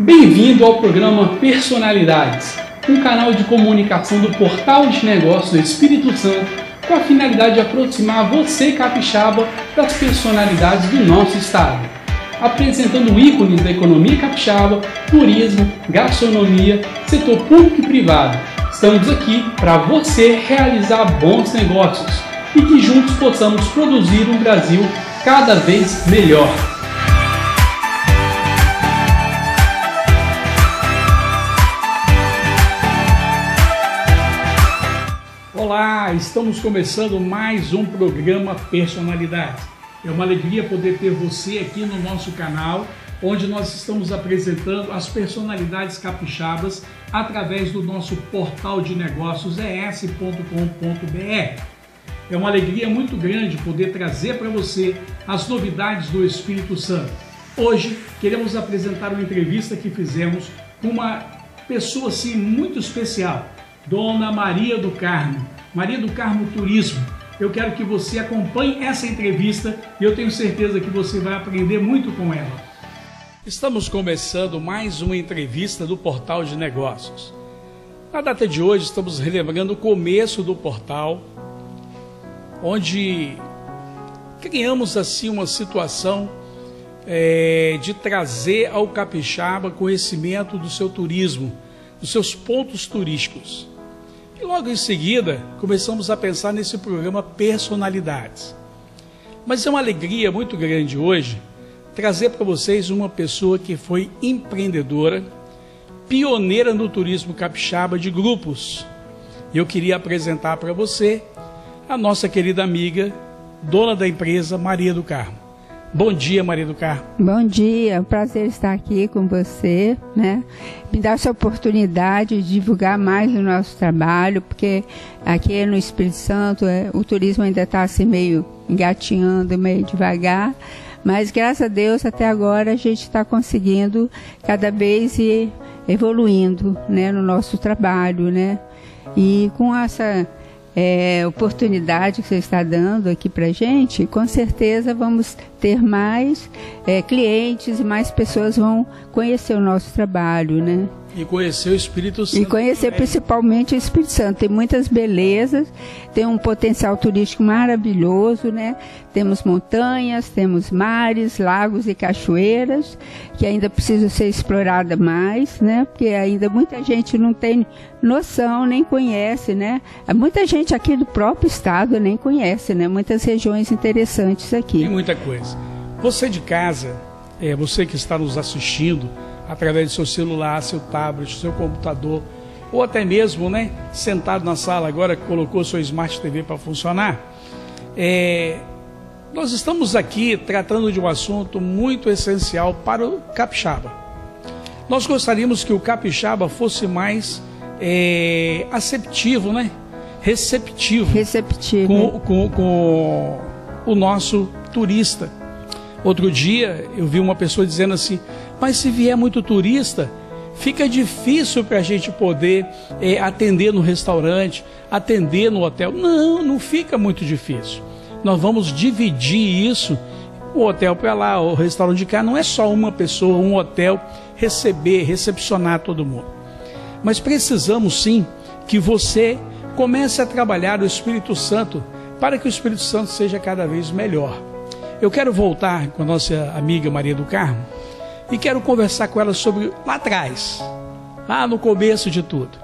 Bem-vindo ao programa Personalidades, um canal de comunicação do Portal de Negócios do Espírito Santo com a finalidade de aproximar você, capixaba, das personalidades do nosso estado, apresentando ícones da economia capixaba, turismo, gastronomia, setor público e privado. Estamos aqui para você realizar bons negócios e que juntos possamos produzir um Brasil cada vez melhor. Olá, estamos começando mais um programa Personalidade. É uma alegria poder ter você aqui no nosso canal, onde nós estamos apresentando as personalidades capixabas através do nosso portal de negócios es.com.br. É uma alegria muito grande poder trazer para você as novidades do Espírito Santo. Hoje queremos apresentar uma entrevista que fizemos com uma pessoa assim muito especial, Dona Maria do Carmo Maria do Carmo Turismo. Eu quero que você acompanhe essa entrevista e eu tenho certeza que você vai aprender muito com ela. Estamos começando mais uma entrevista do Portal de Negócios. Na data de hoje, estamos relembrando o começo do portal, onde criamos assim uma situação é, de trazer ao capixaba conhecimento do seu turismo, dos seus pontos turísticos. E logo em seguida, começamos a pensar nesse programa Personalidades. Mas é uma alegria muito grande hoje trazer para vocês uma pessoa que foi empreendedora, pioneira no turismo capixaba de grupos. Eu queria apresentar para você a nossa querida amiga, dona da empresa Maria do Carmo. Bom dia, Maria do Carmo. Bom dia, é prazer estar aqui com você, né? Me dar essa oportunidade de divulgar mais o nosso trabalho, porque aqui no Espírito Santo é, o turismo ainda está assim meio engatinhando, meio devagar, mas graças a Deus até agora a gente está conseguindo cada vez ir evoluindo, né, no nosso trabalho, né? E com essa é, oportunidade que você está dando aqui para gente, com certeza vamos ter mais é, clientes e mais pessoas vão conhecer o nosso trabalho, né? E conhecer o Espírito Santo. E conhecer principalmente o Espírito Santo. Tem muitas belezas, tem um potencial turístico maravilhoso, né? Temos montanhas, temos mares, lagos e cachoeiras, que ainda precisam ser exploradas mais, né? Porque ainda muita gente não tem noção, nem conhece, né? Muita gente aqui do próprio estado nem conhece, né? Muitas regiões interessantes aqui. Tem muita coisa. Você de casa, é, você que está nos assistindo, através do seu celular, seu tablet, seu computador, ou até mesmo, né, sentado na sala agora que colocou sua Smart TV para funcionar. É, nós estamos aqui tratando de um assunto muito essencial para o capixaba. Nós gostaríamos que o capixaba fosse mais é, aceptivo, né? Receptivo. Receptivo. Com, com, com o nosso turista. Outro dia eu vi uma pessoa dizendo assim: mas se vier muito turista, fica difícil para a gente poder é, atender no restaurante, atender no hotel. Não, não fica muito difícil. Nós vamos dividir isso, o hotel para lá, o restaurante de cá. Não é só uma pessoa, um hotel receber, recepcionar todo mundo. Mas precisamos sim que você comece a trabalhar o Espírito Santo para que o Espírito Santo seja cada vez melhor. Eu quero voltar com a nossa amiga Maria do Carmo e quero conversar com ela sobre lá atrás, lá no começo de tudo.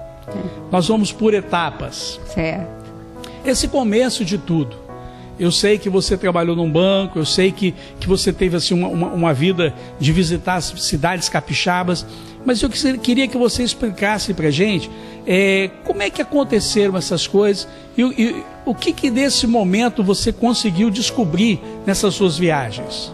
Nós vamos por etapas. Certo. Esse começo de tudo. Eu sei que você trabalhou num banco, eu sei que, que você teve assim, uma, uma, uma vida de visitar as cidades capixabas, mas eu queria que você explicasse para gente é, como é que aconteceram essas coisas e, e o que, que desse momento você conseguiu descobrir nessas suas viagens.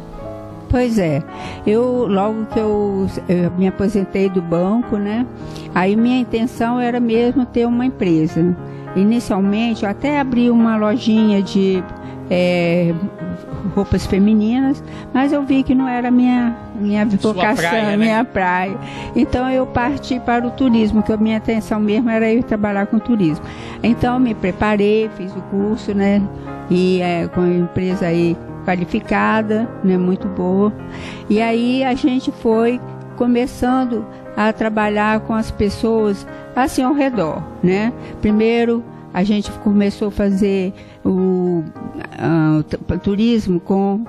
Pois é, eu logo que eu, eu, me aposentei do banco, né? Aí minha intenção era mesmo ter uma empresa. Inicialmente eu até abri uma lojinha de é, roupas femininas, mas eu vi que não era minha minha vocação, praia, né? minha praia. Então eu parti para o turismo, que a minha intenção mesmo era ir trabalhar com turismo. Então me preparei, fiz o curso, né? E é, com a empresa aí qualificada, né, muito boa. E aí a gente foi começando a trabalhar com as pessoas assim ao redor, né? Primeiro a gente começou a fazer o uh, turismo com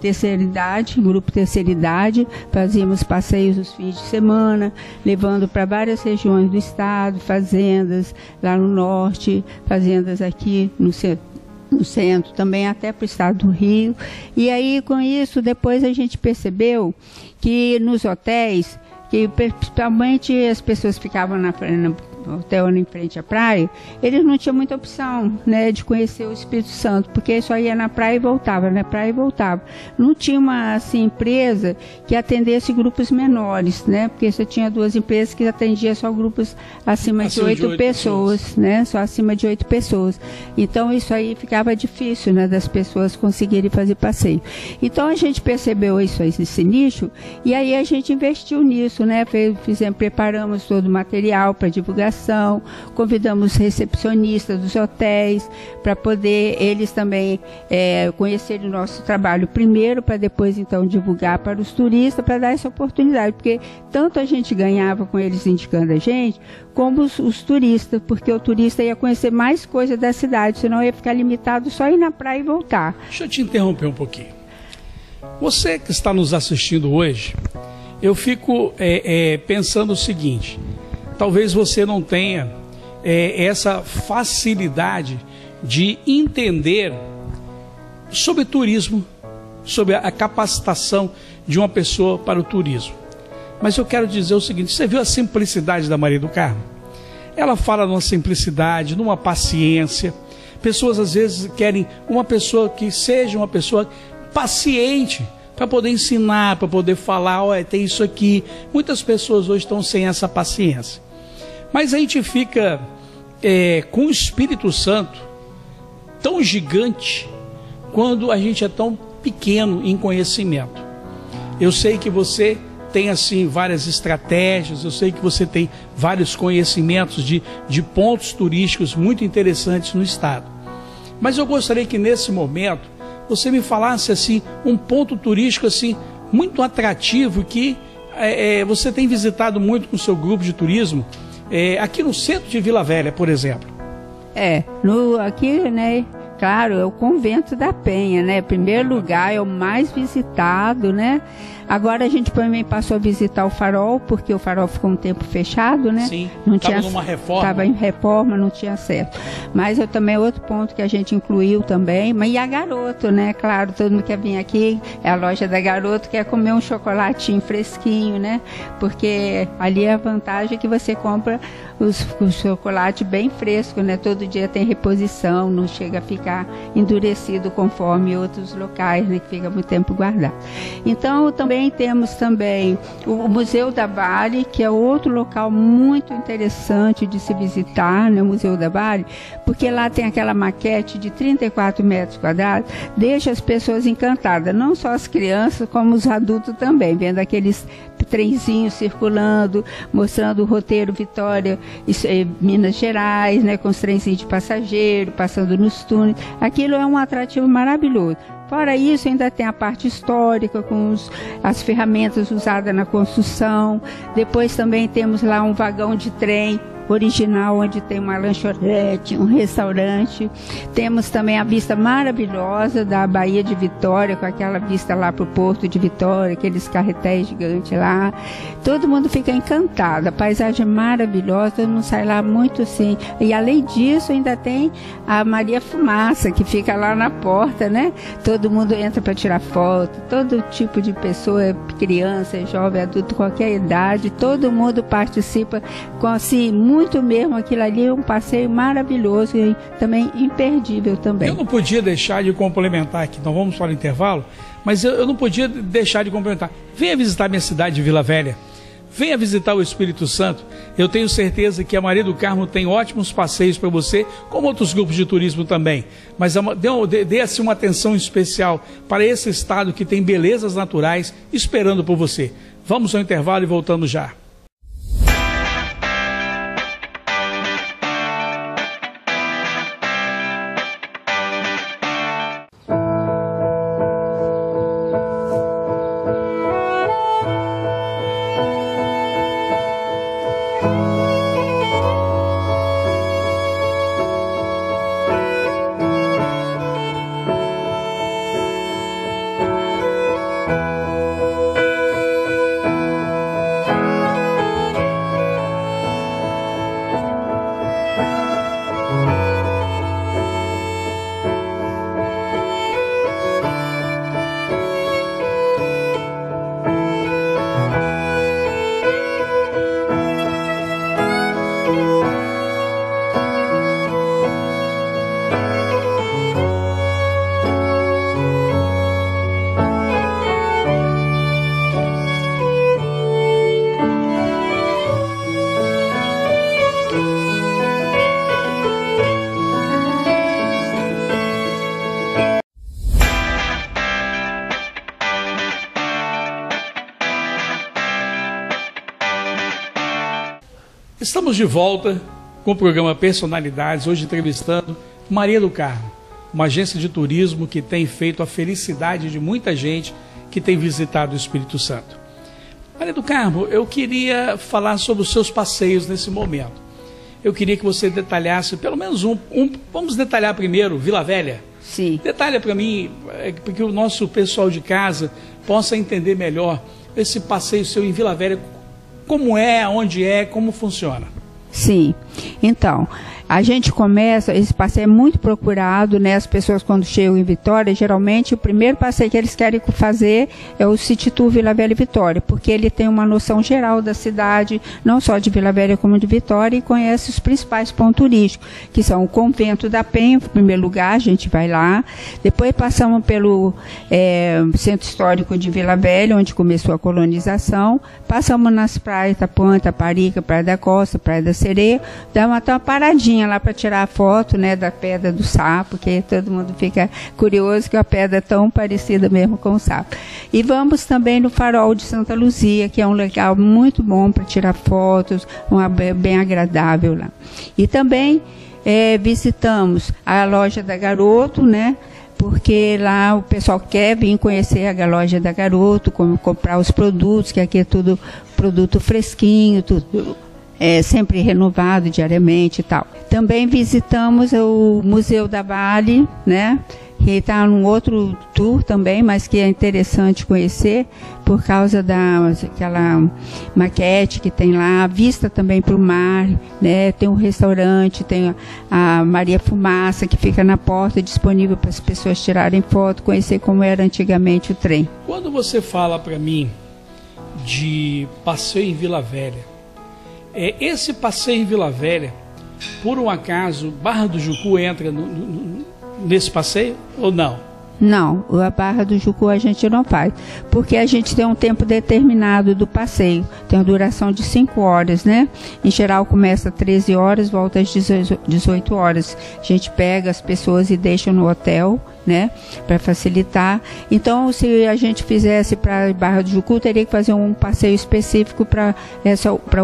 terceira idade, grupo terceira idade, fazíamos passeios nos fins de semana, levando para várias regiões do estado, fazendas lá no norte, fazendas aqui no centro no centro, também até para o estado do Rio. E aí, com isso, depois a gente percebeu que nos hotéis, que principalmente as pessoas ficavam na, na hotel em frente à praia, eles não tinham muita opção, né, de conhecer o Espírito Santo, porque só ia na praia e voltava, na praia e voltava. Não tinha uma assim, empresa que atendesse grupos menores, né, porque você tinha duas empresas que atendiam só grupos acima, de oito pessoas, pessoas, né, só acima de oito pessoas. Então isso aí ficava difícil, né, das pessoas conseguirem fazer passeio. Então a gente percebeu isso, esse nicho, e aí a gente investiu nisso, né, fizemos, preparamos todo o material para divulgar divulgação, convidamos recepcionistas dos hotéis para poder eles também é, o nosso trabalho primeiro, para depois então divulgar para os turistas, para dar essa oportunidade, porque tanto a gente ganhava com eles indicando a gente, como os, os turistas, porque o turista ia conhecer mais coisas da cidade, senão ia ficar limitado só ir na praia e voltar. Deixa eu te interromper um pouquinho. Você que está nos assistindo hoje, eu fico é, é, pensando o seguinte: talvez você não tenha é, essa facilidade de entender sobre turismo, sobre a capacitação de uma pessoa para o turismo. Mas eu quero dizer o seguinte: você viu a simplicidade da Maria do Carmo? Ela fala numa simplicidade, numa paciência. Pessoas às vezes querem uma pessoa que seja uma pessoa paciente para poder ensinar, para poder falar, olha, tem isso aqui. Muitas pessoas hoje estão sem essa paciência. Mas a gente fica é, com o Espírito Santo tão gigante quando a gente é tão pequeno em conhecimento. Eu sei que você tem assim várias estratégias, eu sei que você tem vários conhecimentos de, de pontos turísticos muito interessantes no estado. Mas eu gostaria que nesse momento você me falasse assim um ponto turístico assim muito atrativo que é, é, você tem visitado muito com o seu grupo de turismo é, aqui no centro de Vila Velha, por exemplo? É, no, aqui, né, claro, é o convento da Penha, né? Primeiro lugar, é o mais visitado, né? Agora a gente também passou a visitar o farol, porque o farol ficou um tempo fechado, né? Sim, não tinha numa reforma. Estava em reforma, não tinha acesso. Mas eu também, outro ponto que a gente incluiu também, mas e a Garoto, né? Claro, todo mundo quer vir aqui, é a loja da Garoto, quer comer um chocolatinho fresquinho, né? Porque ali é a vantagem que você compra os, o chocolate bem fresco, né? Todo dia tem reposição, não chega a ficar endurecido conforme outros locais, né? Que fica muito tempo guardado. Então, também temos também o Museu da Vale, que é outro local muito interessante de se visitar, né, o Museu da Vale, porque lá tem aquela maquete de 34 metros quadrados, deixa as pessoas encantadas, não só as crianças, como os adultos também, vendo aqueles trenzinhos circulando, mostrando o roteiro Vitória, é Minas Gerais, né, com os trenzinhos de passageiro, passando nos túneis. Aquilo é um atrativo maravilhoso. Fora isso, ainda tem a parte histórica, com os, as ferramentas usadas na construção. Depois também temos lá um vagão de trem original, onde tem uma lanchonete, um restaurante. Temos também a vista maravilhosa da Baía de Vitória, com aquela vista lá para o Porto de Vitória, aqueles carretéis gigantes lá. Todo mundo fica encantado, a paisagem é maravilhosa, mundo sai lá muito assim. E além disso, ainda tem a Maria Fumaça, que fica lá na porta, né? Todo mundo entra para tirar foto, todo tipo de pessoa, criança, jovem, adulto, qualquer idade, todo mundo participa com assim, muito muito mesmo. Aquilo ali é um passeio maravilhoso e também imperdível também. Eu não podia deixar de complementar aqui, então vamos para o intervalo, mas eu, eu não podia deixar de complementar. Venha visitar minha cidade de Vila Velha. Venha visitar o Espírito Santo. Eu tenho certeza que a Maria do Carmo tem ótimos passeios para você, como outros grupos de turismo também. Mas dê, dê assim uma atenção especial para esse estado que tem belezas naturais esperando por você. Vamos ao intervalo e voltamos já. Estamos de volta com o programa Personalidades, hoje entrevistando Maria do Carmo, uma agência de turismo que tem feito a felicidade de muita gente que tem visitado o Espírito Santo. Maria do Carmo, eu queria falar sobre os seus passeios nesse momento. Eu queria que você detalhasse pelo menos um, um vamos detalhar primeiro Vila Velha. Sim. Detalha para mim, é, porque o nosso pessoal de casa possa entender melhor esse passeio seu em Vila Velha, como é, onde é, como funciona. Sim. Então, a gente começa, esse passeio é muito procurado, né? As pessoas quando chegam em Vitória, geralmente o primeiro passeio que eles querem fazer é o City Tour Vila Velha e Vitória, porque ele tem uma noção geral da cidade, não só de Vila Velha como de Vitória, e conhece os principais pontos turísticos, que são o Convento da Penha, em primeiro lugar, a gente vai lá, depois passamos pelo é, Centro Histórico de Vila Velha, onde começou a colonização, passamos nas praias Tapuã, Taparica, Praia da Costa, Praia da Sereia, damos até uma paradinha lá para tirar a foto, né, da pedra do sapo, que todo mundo fica curioso que a pedra é tão parecida mesmo com o sapo. E vamos também no Farol de Santa Luzia, que é um local muito bom para tirar fotos, uma, bem agradável lá. E também é, visitamos a loja da Garoto, né, porque lá o pessoal quer vir conhecer a loja da Garoto, como comprar os produtos, que aqui é tudo produto fresquinho, tudo é, sempre renovado diariamente e tal. Também visitamos o Museu da Vale, né? que está num outro tour também, mas que é interessante conhecer por causa da aquela maquete que tem lá, vista também para o mar, né? Tem um restaurante, tem a Maria Fumaça que fica na porta disponível para as pessoas tirarem foto, conhecer como era antigamente o trem. Quando você fala para mim de passeio em Vila Velha, é, esse passeio em Vila Velha, por um acaso, Barra do Jucu entra no, no, nesse passeio ou não? Não, a Barra do Jucu a gente não faz, porque a gente tem um tempo determinado do passeio, tem uma duração de 5 horas, né? Em geral começa às 13 horas, volta às 18 horas. A gente pega as pessoas e deixa no hotel, né? Para facilitar. Então, se a gente fizesse para Barra do Jucu, teria que fazer um passeio específico para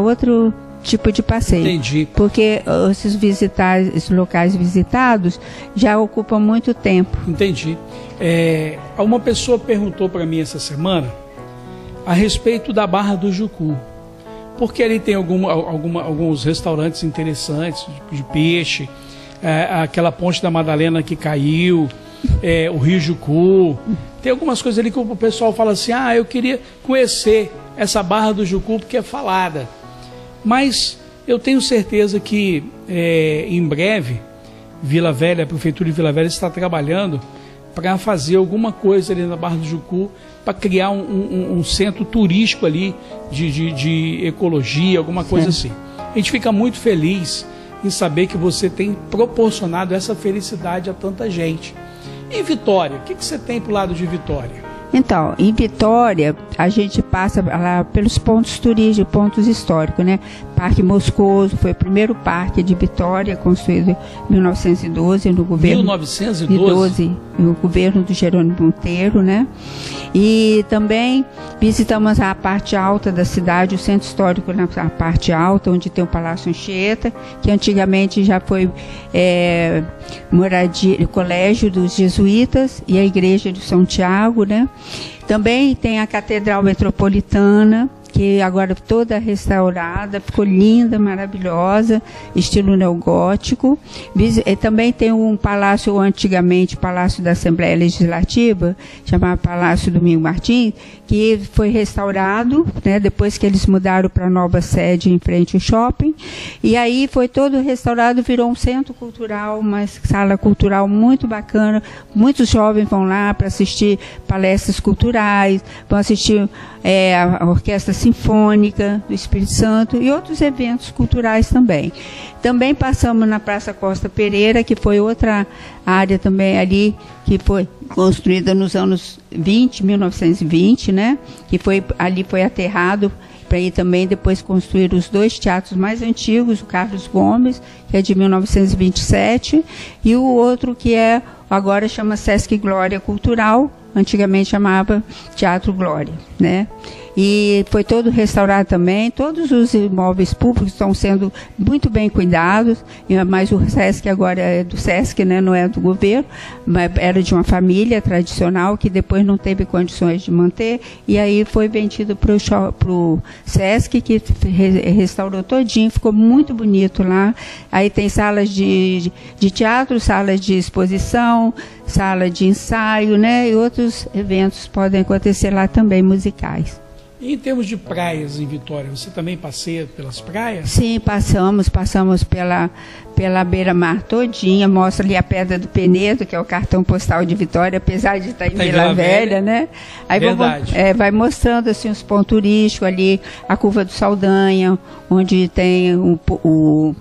outro tipo de passeio. Entendi. Porque esses, visitar, esses locais visitados já ocupam muito tempo. Entendi. É, uma pessoa perguntou para mim essa semana a respeito da Barra do Jucu. Porque ali tem alguma, alguma, alguns restaurantes interessantes de, de peixe, é, aquela ponte da Madalena que caiu, é, o Rio Jucu. Tem algumas coisas ali que o pessoal fala assim: ah, eu queria conhecer essa Barra do Jucu porque é falada. Mas eu tenho certeza que é, em breve Vila Velha, a Prefeitura de Vila Velha está trabalhando para fazer alguma coisa ali na Barra do Jucu, para criar um, um, um, centro turístico ali de, de, de ecologia, alguma coisa Sim. assim. A gente fica muito feliz em saber que você tem proporcionado essa felicidade a tanta gente. E Vitória, o que, que você tem para o lado de Vitória? Então, em Vitória, a gente passa lá pelos pontos turísticos, pontos históricos, né? Parque Moscoso foi o primeiro parque de Vitória, construído em 1912 no governo 1912 no governo do Jerônimo Monteiro, né? E também visitamos a parte alta da cidade, o centro histórico na parte alta, onde tem o Palácio Anchieta, que antigamente já foi é, moradia, colégio dos jesuítas e a igreja de São Tiago, né? Também tem a Catedral Metropolitana, que agora toda restaurada, ficou linda, maravilhosa, estilo neogótico. Também tem um palácio, antigamente, Palácio da Assembleia Legislativa, chamado Palácio Domingo Martins, que foi restaurado, né, depois que eles mudaram para a nova sede em frente ao shopping. E aí foi todo restaurado, virou um centro cultural, uma sala cultural muito bacana. Muitos jovens vão lá para assistir palestras culturais, vão assistir é, a Orquestra Sinfônica do Espírito Santo e outros eventos culturais também. Também passamos na Praça Costa Pereira, que foi outra área também ali, que foi construída nos anos 20, 1920, né? Que foi, ali foi aterrado para ir também depois construir os dois teatros mais antigos, o Carlos Gomes, que é de 1927, e o outro que é agora chama Sesc Glória Cultural, antigamente chamava Teatro Glória, né? e foi todo restaurado também. Todos os imóveis públicos estão sendo muito bem cuidados, mas o SESC agora é do SESC, né, não é do governo, mas era de uma família tradicional que depois não teve condições de manter e aí foi vendido para o SESC que restaurou todinho, ficou muito bonito lá. Aí tem salas de, de teatro, salas de exposição, sala de ensaio, né, e outros eventos podem acontecer lá também musicais. E em termos de praias em Vitória, você também passeia pelas praias? Sim, passamos, passamos pela, pela beira-mar todinha, mostra ali a Pedra do Penedo, que é o cartão postal de Vitória, apesar de estar em tá Vila, Vila Velha, Velha, né? Aí Verdade. Vamos, é, vai mostrando assim os pontos turísticos ali, a Curva do Saldanha, onde tem o, o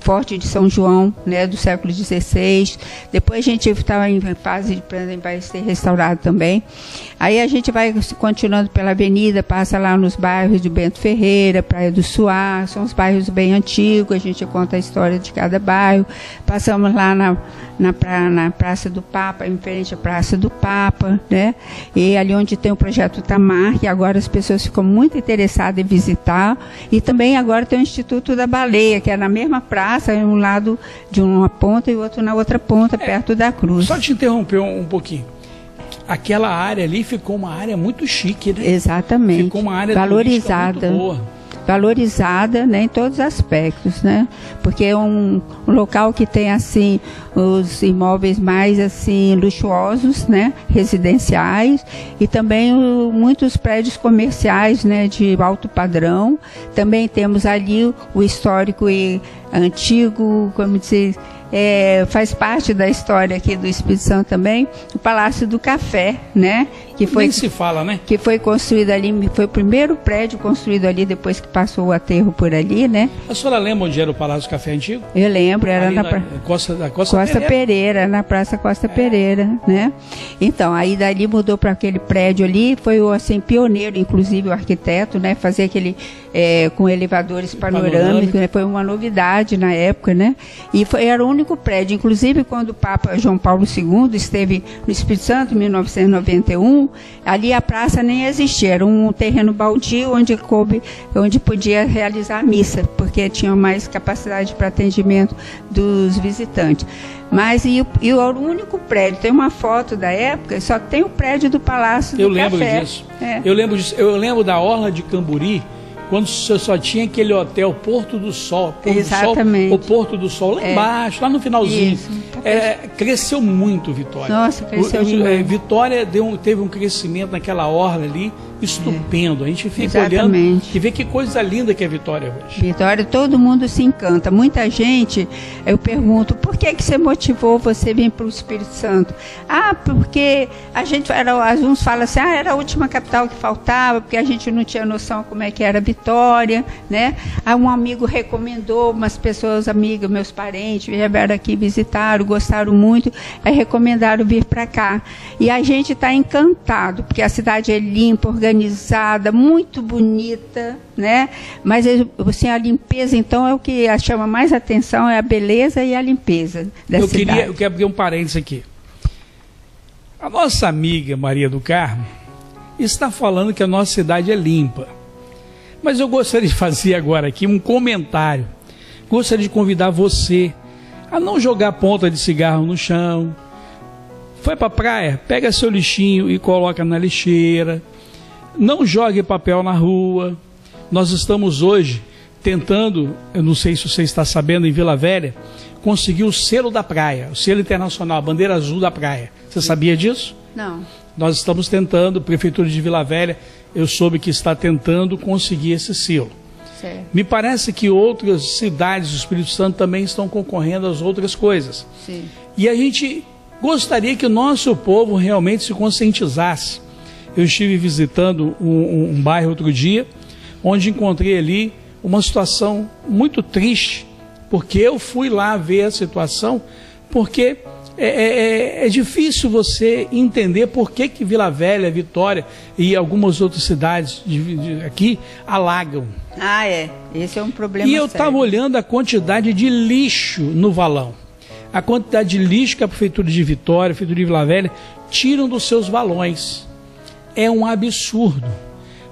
Forte de São João, né, do século XVI. Depois a gente estava em fase de, exemplo, vai ser restaurado também. Aí a gente vai continuando pela avenida, passa lá nos bairros de Bento Ferreira, Praia do Suá, são os bairros bem antigos, a gente conta a história de cada bairro. Passamos lá na, na, pra, na Praça do Papa, em frente à Praça do Papa, né? E ali onde tem o projeto Tamar, que agora as pessoas ficam muito interessadas em visitar. E também agora tem o Instituto da Baleia, que é na mesma praça, um lado de uma ponta e o outro na outra ponta, é, perto da cruz. Só te interromper um, um pouquinho aquela área ali ficou uma área muito chique, né? Exatamente. Ficou uma área valorizada. Muito boa valorizada né, em todos os aspectos, né? Porque é um, um, local que tem assim os imóveis mais assim luxuosos, né, residenciais e também o, muitos prédios comerciais, né, de alto padrão. Também temos ali o, o histórico e antigo, como dizer, é, faz parte da história aqui do Espírito Santo também, o Palácio do Café, né? Que foi, Nem se fala, né? Que foi construído ali, foi o primeiro prédio construído ali depois que passou o aterro por ali, né? A senhora lembra onde era o Palácio do Café antigo? Eu lembro, era ali na, na Costa, Costa, Costa Pereira. Pereira. na Praça Costa é. Pereira, né? Então, aí dali mudou para aquele prédio ali, foi assim pioneiro, inclusive o arquiteto, né? Fazer aquele é, com elevadores panorâmicos, né? foi uma novidade na época, né? E foi, era o único prédio, inclusive quando o Papa João Paulo II esteve no Espírito Santo, em 1991, ali a praça nem existia, era um terreno baldio onde coube, onde podia realizar a missa, porque tinha mais capacidade para atendimento dos visitantes. Mas e, e, o único prédio, tem uma foto da época, só tem o prédio do Palácio do Eu lembro Café. disso. É. Eu lembro disso. Eu lembro da Orla de Camburi, quando você só tinha aquele hotel Porto do Sol, Porto Exatamente. Do Sol, o Porto do Sol lá é. embaixo, lá no finalzinho. Isso. É, cresceu muito Vitória. Nossa, cresceu o, é, Vitória deu, teve um crescimento naquela orla ali estupendo. A gente fica Exatamente. olhando e vê que coisa linda que é Vitória hoje. Vitória, todo mundo se encanta. Muita gente, eu pergunto, por que que você motivou você vir para o Espírito Santo? Ah, porque a gente era, alguns falam assim, ah, era a última capital que faltava, porque a gente não tinha noção como é que era Vitória, né? Aí um amigo recomendou, umas pessoas, amigas, meus parentes, vieram aqui visitaram, gostaram muito, aí recomendaram vir para cá. E a gente está encantado, porque a cidade é limpa, organizada, muito bonita, né? Mas assim, a limpeza, então, é o que chama mais atenção, é a beleza e a limpeza da eu cidade. Queria, eu quero abrir um parênteses aqui. A nossa amiga Maria do Carmo está falando que a nossa cidade é limpa. Mas eu gostaria de fazer agora aqui um comentário. Gostaria de convidar você a não jogar ponta de cigarro no chão. Foi para a praia, pega seu lixinho e coloca na lixeira. Não jogue papel na rua. Nós estamos hoje tentando, eu não sei se você está sabendo, em Vila Velha, conseguir o selo da praia, o selo internacional, a bandeira azul da praia. Você sabia disso? Não. Nós estamos tentando, Prefeitura de Vila Velha, eu soube que está tentando conseguir esse selo. Certo. Me parece que outras cidades do Espírito Santo também estão concorrendo às outras coisas. Sim. E a gente gostaria que o nosso povo realmente se conscientizasse eu estive visitando um, um, um bairro outro dia, onde encontrei ali uma situação muito triste, porque eu fui lá ver a situação, porque é, é, é, difícil você entender por que, que Vila Velha, Vitória e algumas outras cidades de, de, aqui alagam. Ah, é. Esse é um problema. E eu estava olhando a quantidade de lixo no valão. a quantidade de lixo que a Prefeitura de Vitória, a Prefeitura de Vila Velha, tiram dos seus valões. É um absurdo.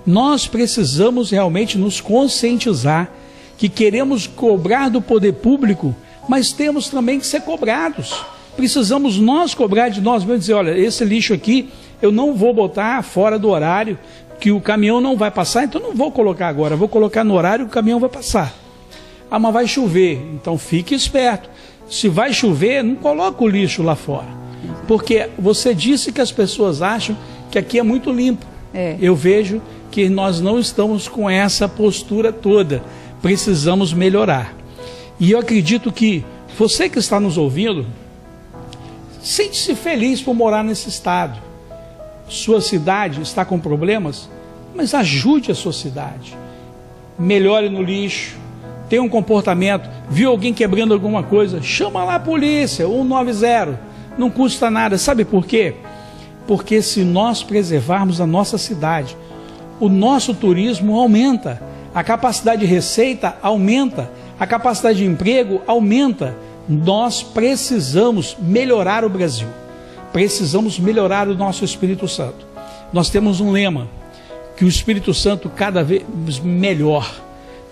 Nós precisamos realmente nos conscientizar que queremos cobrar do poder público, mas temos também que ser cobrados. Precisamos nós cobrar de nós mesmos dizer, olha, esse lixo aqui eu não vou botar fora do horário que o caminhão não vai passar, então não vou colocar agora, vou colocar no horário que o caminhão vai passar. Ah, mas vai chover, então fique esperto. Se vai chover, não coloque o lixo lá fora. Porque você disse que as pessoas acham que aqui é muito limpo. É. Eu vejo que nós não estamos com essa postura toda. Precisamos melhorar. E eu acredito que você que está nos ouvindo, sente-se feliz por morar nesse estado sua cidade está com problemas, mas ajude a sua cidade. Melhore no lixo, tenha um comportamento, viu alguém quebrando alguma coisa, chama lá a polícia, 190, não custa nada. Sabe por quê? Porque se nós preservarmos a nossa cidade, o nosso turismo aumenta, a capacidade de receita aumenta, a capacidade de emprego aumenta. Nós precisamos melhorar o Brasil precisamos melhorar o nosso Espírito Santo. Nós temos um lema, que o Espírito Santo cada vez melhor.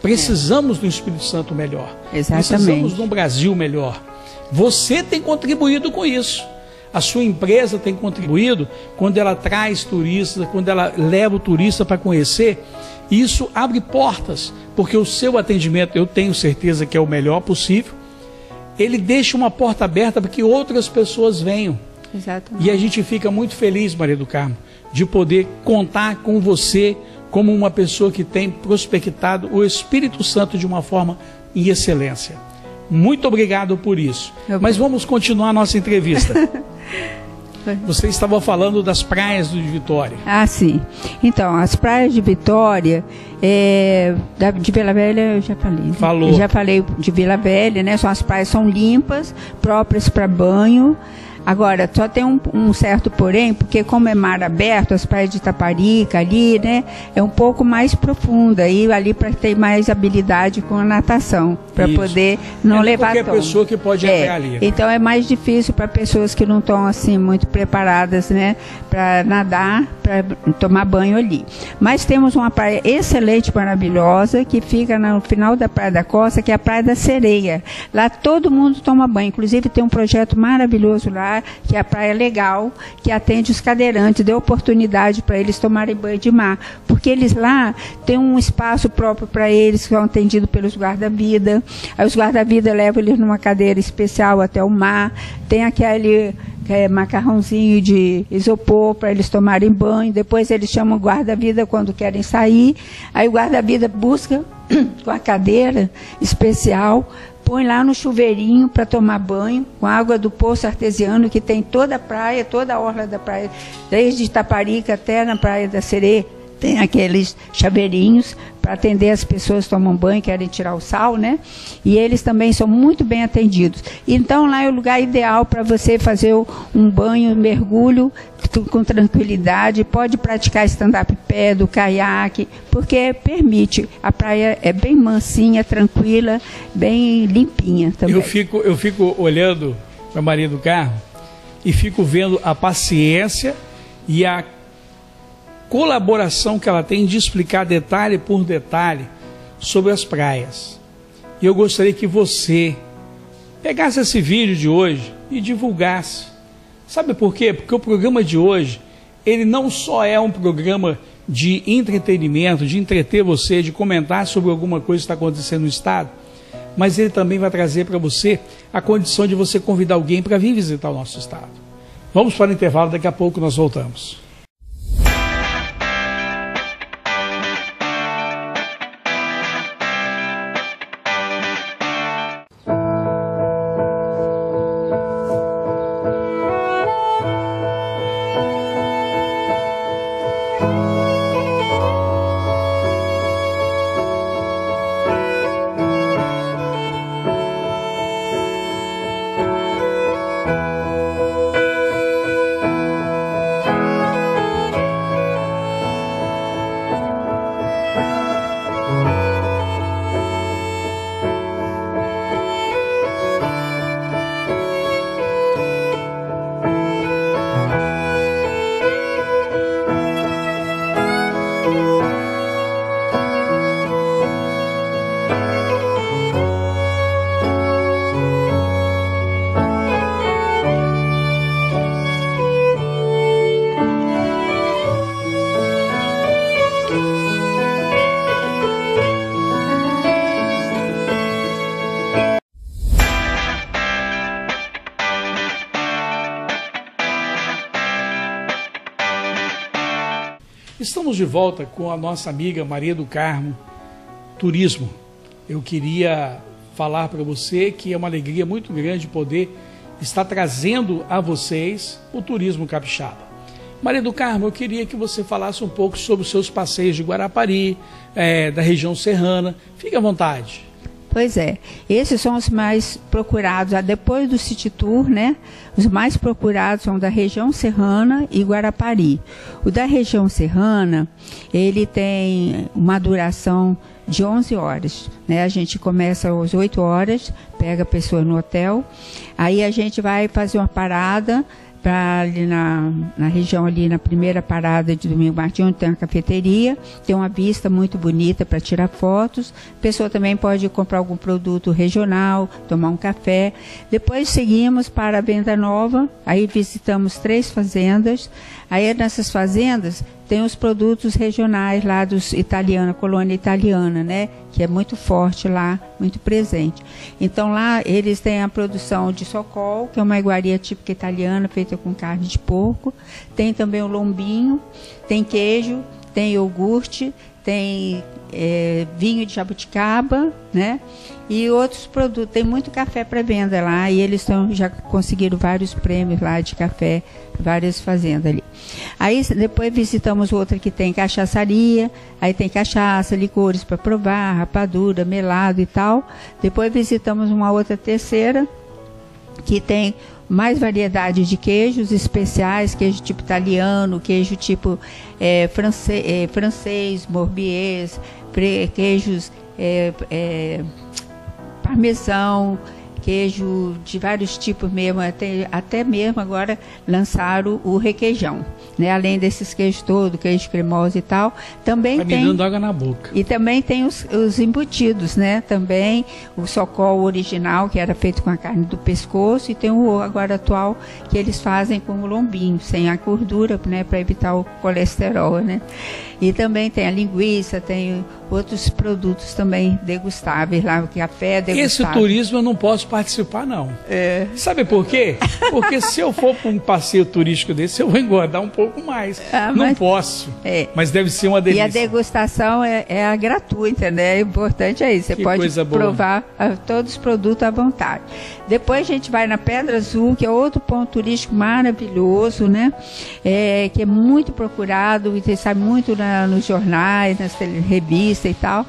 Precisamos é. do Espírito Santo melhor. Exatamente. Precisamos de um Brasil melhor. Você tem contribuído com isso. A sua empresa tem contribuído quando ela traz turistas, quando ela leva o turista para conhecer. Isso abre portas, porque o seu atendimento, eu tenho certeza que é o melhor possível. Ele deixa uma porta aberta para que outras pessoas venham. Exatamente. E a gente fica muito feliz, Maria do Carmo, de poder contar com você como uma pessoa que tem prospectado o Espírito Santo de uma forma em excelência. Muito obrigado por isso. Mas vamos continuar a nossa entrevista. Você estava falando das praias de Vitória. Ah, sim. Então, as praias de Vitória, é, de Vila Velha, eu já falei. Né? Falou. Eu já falei de Vila Velha, né? São as praias são limpas, próprias para banho. Agora, só tem um, um, certo porém, porque como é mar aberto, as praias de Taparica ali, né, é um pouco mais profunda e ali para ter mais habilidade com a natação, para poder não é levar qualquer tom. pessoa que pode é, ali. Né? Então é mais difícil para pessoas que não estão assim muito preparadas, né, para nadar, para tomar banho ali. Mas temos uma praia excelente, maravilhosa, que fica no final da Praia da Costa, que é a Praia da Sereia. Lá todo mundo toma banho, inclusive tem um projeto maravilhoso lá que é a Praia Legal, que atende os cadeirantes, deu oportunidade para eles tomarem banho de mar, porque eles lá têm um espaço próprio para eles, que são atendidos pelos guarda-vida. Aí os guarda-vida levam eles numa cadeira especial até o mar, tem aquele é, macarrãozinho de isopor para eles tomarem banho. Depois eles chamam o guarda-vida quando querem sair. Aí o guarda-vida busca com a cadeira especial põe lá no chuveirinho para tomar banho, com água do poço artesiano que tem toda a praia, toda a orla da praia, desde Itaparica até na praia da Sereia, tem aqueles chaveirinhos para atender as pessoas que tomam banho, querem tirar o sal, né? E eles também são muito bem atendidos. Então lá é o lugar ideal para você fazer um banho, um mergulho com tranquilidade, pode praticar stand-up do caiaque, porque permite. A praia é bem mansinha, tranquila, bem limpinha também. Eu fico, eu fico olhando para Maria do Carmo e fico vendo a paciência e a colaboração que ela tem de explicar detalhe por detalhe sobre as praias. E eu gostaria que você pegasse esse vídeo de hoje e divulgasse. Sabe por quê? Porque o programa de hoje, ele não só é um programa de entretenimento, de entreter você, de comentar sobre alguma coisa que está acontecendo no estado, mas ele também vai trazer para você a condição de você convidar alguém para vir visitar o nosso estado. Vamos para o intervalo, daqui a pouco nós voltamos. Estamos de volta com a nossa amiga Maria do Carmo Turismo. Eu queria falar para você que é uma alegria muito grande poder estar trazendo a vocês o turismo capixaba. Maria do Carmo, eu queria que você falasse um pouco sobre os seus passeios de Guarapari, é, da região serrana. Fique à vontade. Pois é, esses são os mais procurados, ah, depois do City Tour, né? Os mais procurados são da região serrana e Guarapari. O da região serrana, ele tem uma duração de 11 horas, né? A gente começa às 8 horas, pega a pessoa no hotel, aí a gente vai fazer uma parada para ali na, na região ali na primeira parada de Domingo Martins, onde tem uma cafeteria, tem uma vista muito bonita para tirar fotos. A pessoa também pode comprar algum produto regional, tomar um café. Depois seguimos para a Venda Nova, aí visitamos três fazendas. Aí nessas fazendas tem os produtos regionais lá dos italiana, colônia italiana, né? Que é muito forte lá, muito presente. Então lá eles têm a produção de socol, que é uma iguaria típica italiana feita com carne de porco. Tem também o lombinho, tem queijo, tem iogurte, tem é, vinho de jabuticaba, né? E outros produtos. Tem muito café para venda lá e eles tão, já conseguiram vários prêmios lá de café, várias fazendas ali. Aí depois visitamos outra que tem cachaçaria, aí tem cachaça, licores para provar, rapadura, melado e tal. Depois visitamos uma outra terceira que tem mais variedade de queijos especiais, queijo tipo italiano, queijo tipo é, francês, é, francês, morbiers, queijos é, é, parmesão, queijo de vários tipos mesmo, até, até mesmo agora lançaram o requeijão, né? Além desses queijos todos, queijo cremoso e tal, também tá tem... me dando água na boca. E também tem os, os embutidos, né? Também o socol original, que era feito com a carne do pescoço, e tem o agora atual, que eles fazem com o lombinho, sem a gordura, né? Para evitar o colesterol, né? E também tem a linguiça, tem outros produtos também degustáveis lá, o café é degustável. Esse turismo eu não posso participar, não. É. Sabe por quê? Porque se eu for para um passeio turístico desse, eu vou engordar um pouco mais. Ah, não posso. É. Mas deve ser uma delícia. E a degustação é, é a gratuita, né? O importante é isso. Você que pode provar todos os produtos à vontade. Depois a gente vai na Pedra Azul, que é outro ponto turístico maravilhoso, né? É, que é muito procurado e sabe muito na, nos jornais, nas revistas e tal.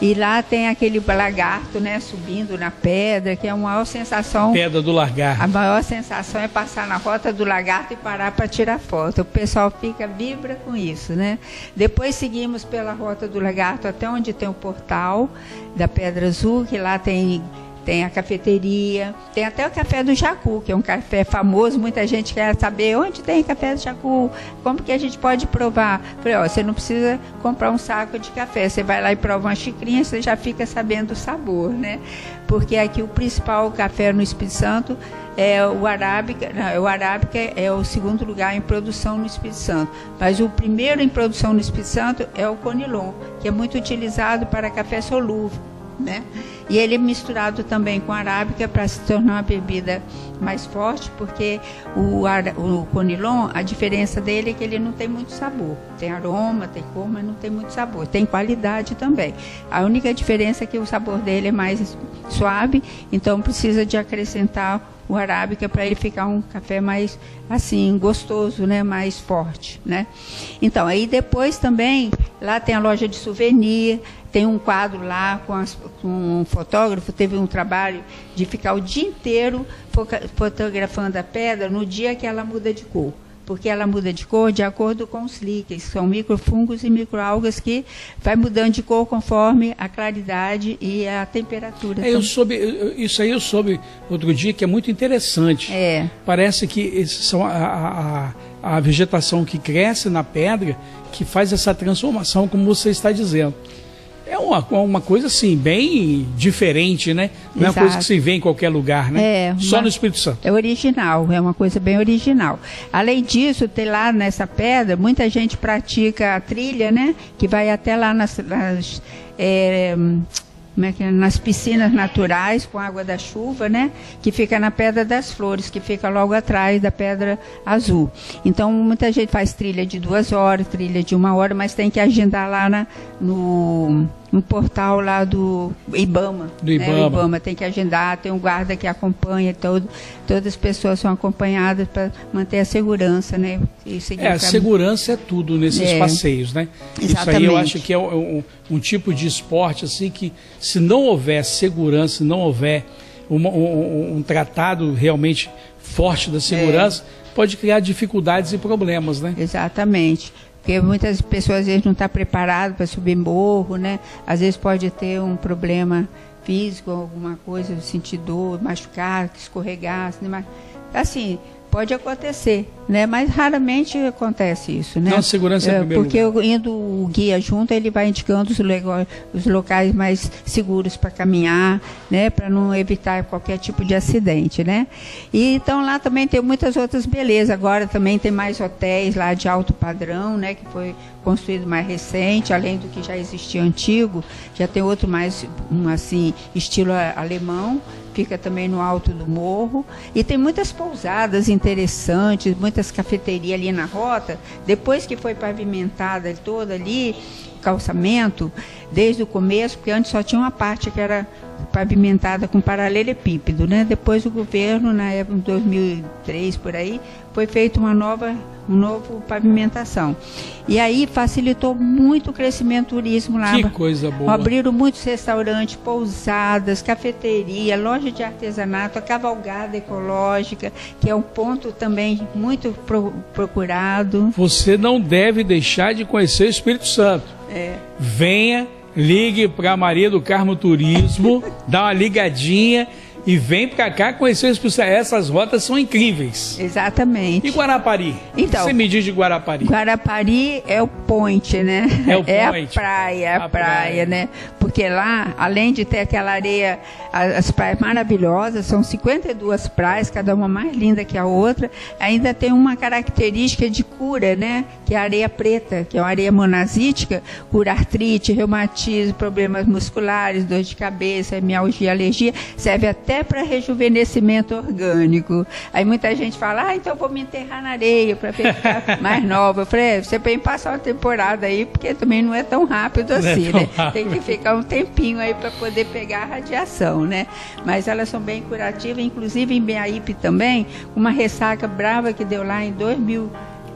E lá tem aquele lagarto, né? Subindo na pedra, que é a maior sensação. Pedra do lagarto. A maior sensação é passar na rota do lagarto e parar para tirar foto. O pessoal fica, vibra com isso, né? Depois seguimos pela rota do lagarto até onde tem o portal da Pedra Azul, que lá tem tem a cafeteria, tem até o café do Jacu, que é um café famoso, muita gente quer saber onde tem café do Jacu, como que a gente pode provar. Falei, ó, você não precisa comprar um saco de café, você vai lá e prova uma xicrinha, você já fica sabendo o sabor, né? Porque aqui o principal café no Espírito Santo é o Arábica, não, o Arábica é o segundo lugar em produção no Espírito Santo, mas o primeiro em produção no Espírito Santo é o Conilon, que é muito utilizado para café solúvel, né? E ele é misturado também com arábica para se tornar uma bebida mais forte, porque o, o conilon, a diferença dele é que ele não tem muito sabor. Tem aroma, tem cor, mas não tem muito sabor. Tem qualidade também. A única diferença é que o sabor dele é mais suave, então precisa de acrescentar o arábica para ele ficar um café mais assim gostoso, né, mais forte, né? Então aí depois também lá tem a loja de souvenir, tem um quadro lá com, as, com um fotógrafo, teve um trabalho de ficar o dia inteiro fotografando a pedra no dia que ela muda de cor porque ela muda de cor de acordo com os líquens, são microfungos e microalgas que vai mudando de cor conforme a claridade e a temperatura. É, eu soube, isso aí eu soube outro dia que é muito interessante. É. Parece que são a, a, a vegetação que cresce na pedra que faz essa transformação, como você está dizendo é uma, uma coisa assim, bem diferente, né? Não Exato. é uma coisa que se vê em qualquer lugar, né? É, Só no Espírito Santo. É original, é uma coisa bem original. Além disso, tem lá nessa pedra, muita gente pratica a trilha, né? Que vai até lá nas, nas é, é, é nas piscinas naturais com água da chuva, né? Que fica na Pedra das Flores, que fica logo atrás da Pedra Azul. Então muita gente faz trilha de duas horas, trilha de uma hora, mas tem que agendar lá na, no no portal lá do Ibama. Do Ibama. Né? Ibama tem que agendar, tem um guarda que acompanha, todo, todas as pessoas são acompanhadas para manter a segurança, né? é, a segurança é tudo nesses é. passeios, né? Exatamente. Isso aí eu acho que é um, um, tipo de esporte assim que se não houver segurança, se não houver uma, um, um, tratado realmente forte da segurança, é. pode criar dificuldades e problemas, né? Exatamente. Porque muitas pessoas às vezes não estão tá preparadas para subir morro, né? Às vezes pode ter um problema físico, alguma coisa, sentir dor, machucar, escorregar, assim, mas, assim pode acontecer, né? Mas raramente acontece isso, né? Não, segurança é, primeiro Porque lugar. indo o guia junto, ele vai indicando os, os locais mais seguros para caminhar, né? Para não evitar qualquer tipo de acidente, né? E então lá também tem muitas outras belezas. Agora também tem mais hotéis lá de alto padrão, né? Que foi construído mais recente, além do que já existia antigo, já tem outro mais um assim estilo alemão, fica também no alto do morro e tem muitas pousadas interessantes, muitas cafeterias ali na rota. Depois que foi pavimentada toda ali, calçamento, desde o começo, porque antes só tinha uma parte que era pavimentada com paralelepípedo, né? Depois o governo, na época de 2003 por aí, foi feita uma nova, uma nova pavimentação. E aí facilitou muito o crescimento do turismo lá. Que coisa boa. Abriram muitos restaurantes, pousadas, cafeteria, loja de artesanato, a cavalgada ecológica, que é um ponto também muito pro, procurado. Você não deve deixar de conhecer o Espírito Santo. É. Venha ligue para Maria do Carmo Turismo, dá uma ligadinha e vem para cá conhecer os Essas rotas são incríveis. Exatamente. E Guarapari? Então, você me diz de Guarapari? Guarapari é o point, né? É o point. É a praia, a, a praia, praia, né? Porque lá, além de ter aquela areia, as praias maravilhosas, são 52 praias, cada uma mais linda que a outra, ainda tem uma característica de cura, né? Que é a areia preta, que é uma areia monazítica, cura artrite, reumatismo, problemas musculares, dor de cabeça, mialgia, alergia, serve até para rejuvenescimento orgânico. Aí muita gente fala, ah, então vou me enterrar na areia para ficar mais nova. Eu falei, é, você tem que passar uma temporada aí, porque também não é tão rápido é assim, é né? Rápido. Tem que ficar um tempinho aí para poder pegar a radiação, né? Mas elas são bem curativas, inclusive em Beaípe também, uma ressaca brava que deu lá em 2000,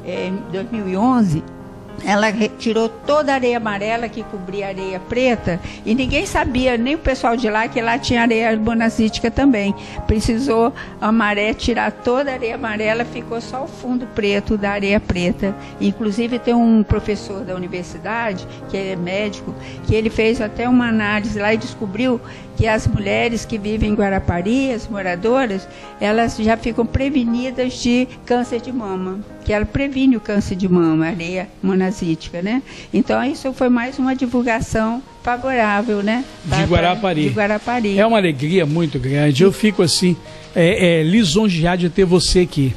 é, 2011 ela tirou toda a areia amarela que cobria a areia preta e ninguém sabia, nem o pessoal de lá, que lá tinha areia bonacítica também. Precisou a maré tirar toda a areia amarela, ficou só o fundo preto da areia preta. Inclusive tem um professor da universidade, que é médico, que ele fez até uma análise lá e descobriu que as mulheres que vivem em Guarapari, as moradoras, elas já ficam prevenidas de câncer de mama, que ela previne o câncer de mama, areia monazítica, né? Então isso foi mais uma divulgação favorável, né? De Guarapari. De Guarapari. É uma alegria muito grande. Eu fico assim, é, é, lisonjeado de ter você aqui,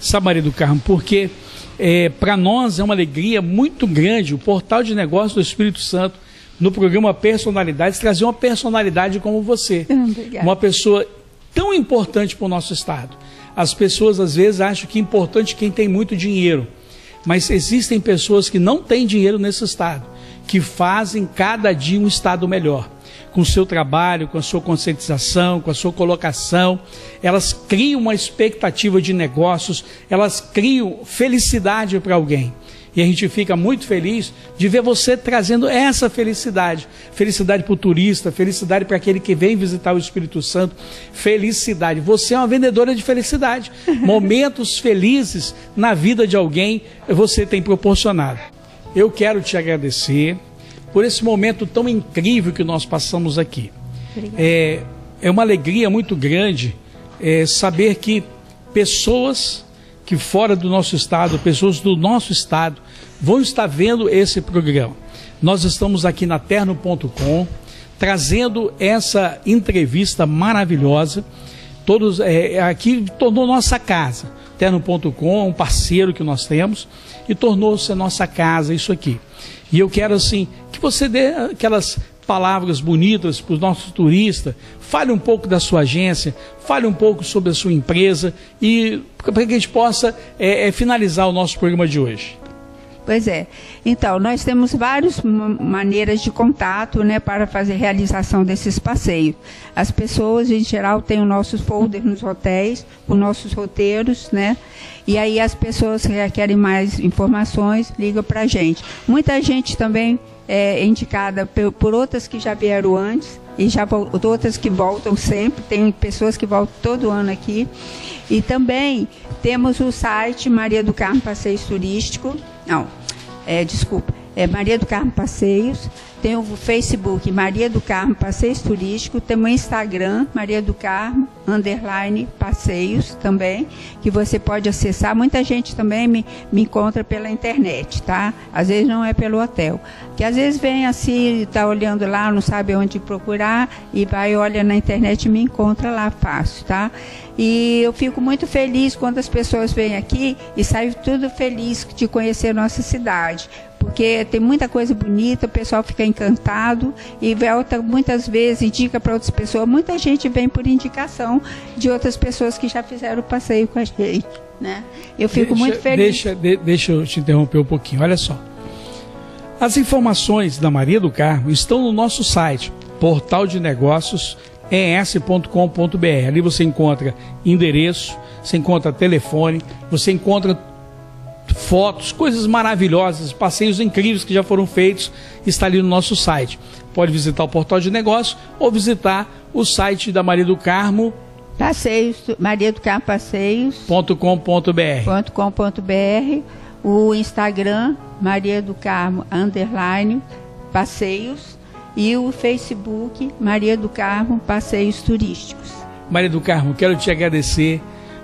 Sabaré do Carmo, porque é, para nós é uma alegria muito grande o portal de negócios do Espírito Santo no programa Personalidades, trazer uma personalidade como você. Obrigada. Uma pessoa tão importante para o nosso Estado. As pessoas às vezes acham que é importante quem tem muito dinheiro. Mas existem pessoas que não têm dinheiro nesse Estado, que fazem cada dia um Estado melhor. Com o seu trabalho, com a sua conscientização, com a sua colocação, elas criam uma expectativa de negócios, elas criam felicidade para alguém. E a gente fica muito feliz de ver você trazendo essa felicidade. Felicidade para o turista, felicidade para aquele que vem visitar o Espírito Santo. Felicidade. Você é uma vendedora de felicidade. Momentos felizes na vida de alguém você tem proporcionado. Eu quero te agradecer por esse momento tão incrível que nós passamos aqui. É, é uma alegria muito grande é, saber que pessoas que fora do nosso estado, pessoas do nosso estado, vão estar vendo esse programa. Nós estamos aqui na terno.com trazendo essa entrevista maravilhosa. Todos é, aqui tornou nossa casa. Terno.com, um parceiro que nós temos, e tornou-se nossa casa isso aqui. E eu quero assim que você dê aquelas palavras bonitas para os nossos turistas, fale um pouco da sua agência, fale um pouco sobre a sua empresa e para que a gente possa é, é, finalizar o nosso programa de hoje. Pois é. Então, nós temos várias maneiras de contato né, para fazer realização desses passeios. As pessoas, em geral, têm o nosso folder nos hotéis, os nossos roteiros, né? E aí as pessoas que querem mais informações ligam para a gente. Muita gente também é indicada por outras que já vieram antes e já outras que voltam sempre. Tem pessoas que voltam todo ano aqui. E também temos o site Maria do Carmo Passeios Turístico. Não, é, desculpa, é Maria do Carmo Passeios tem o Facebook Maria do Carmo Passeios Turístico, tem o Instagram Maria do Carmo, underline passeios também, que você pode acessar. Muita gente também me, me encontra pela internet, tá? Às vezes não é pelo hotel. Que às vezes vem assim, está olhando lá, não sabe onde procurar, e vai, olha na internet e me encontra lá fácil, tá? E eu fico muito feliz quando as pessoas vêm aqui e saem tudo feliz de conhecer nossa cidade porque tem muita coisa bonita, o pessoal fica encantado e volta muitas vezes, indica para outras pessoas. Muita gente vem por indicação de outras pessoas que já fizeram o passeio com a gente. Né? Eu fico deixa, muito feliz. Deixa, de, deixa eu te interromper um pouquinho, olha só. As informações da Maria do Carmo estão no nosso site, portal de negócios es.com.br. Ali você encontra endereço, você encontra telefone, você encontra fotos, coisas maravilhosas, passeios incríveis que já foram feitos, está ali no nosso site. Pode visitar o portal de negócio ou visitar o site da Maria do Carmo. Passeios, Maria do Carmo Passeios.com.br. .com.br. O Instagram, Maria do Carmo, underline, passeios. E o Facebook, Maria do Carmo, Passeios Turísticos. Maria do Carmo, quero te agradecer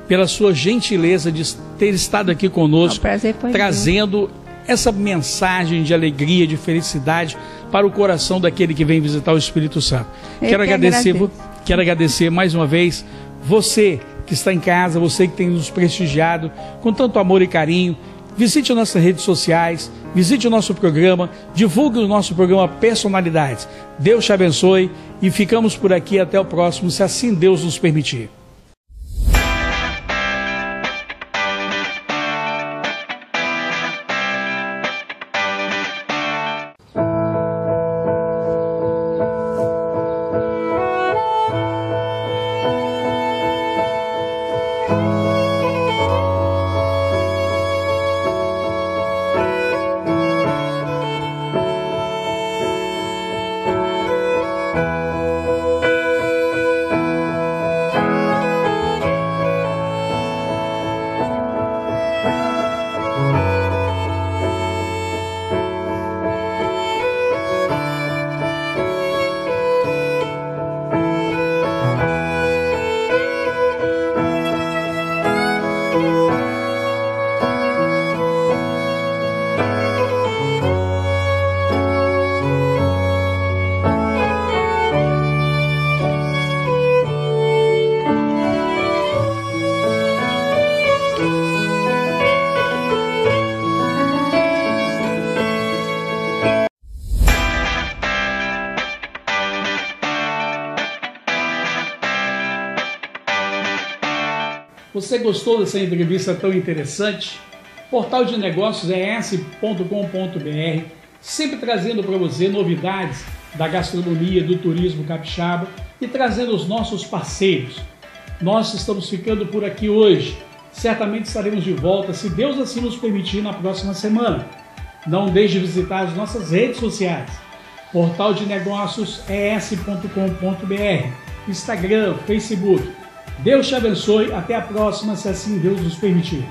pela sua gentileza de ter estado aqui conosco, trazendo essa mensagem de alegria, de felicidade para o coração daquele que vem visitar o Espírito Santo. Eu quero que agradecer, agradeço. quero agradecer mais uma vez você que está em casa, você que tem nos prestigiado com tanto amor e carinho. Visite nossas redes sociais, visite o nosso programa, divulgue o nosso programa Personalidades. Deus te abençoe e ficamos por aqui até o próximo, se assim Deus nos permitir. Você gostou dessa entrevista tão interessante? Portal de Negócios é es.com.br, sempre trazendo para você novidades da gastronomia, do turismo capixaba e trazendo os nossos parceiros. Nós estamos ficando por aqui hoje. Certamente estaremos de volta, se Deus assim nos permitir, na próxima semana. Não deixe de visitar as nossas redes sociais. Portal de Negócios é es.com.br, Instagram, Facebook Deus te abençoe. Até a próxima, se assim Deus nos permitir.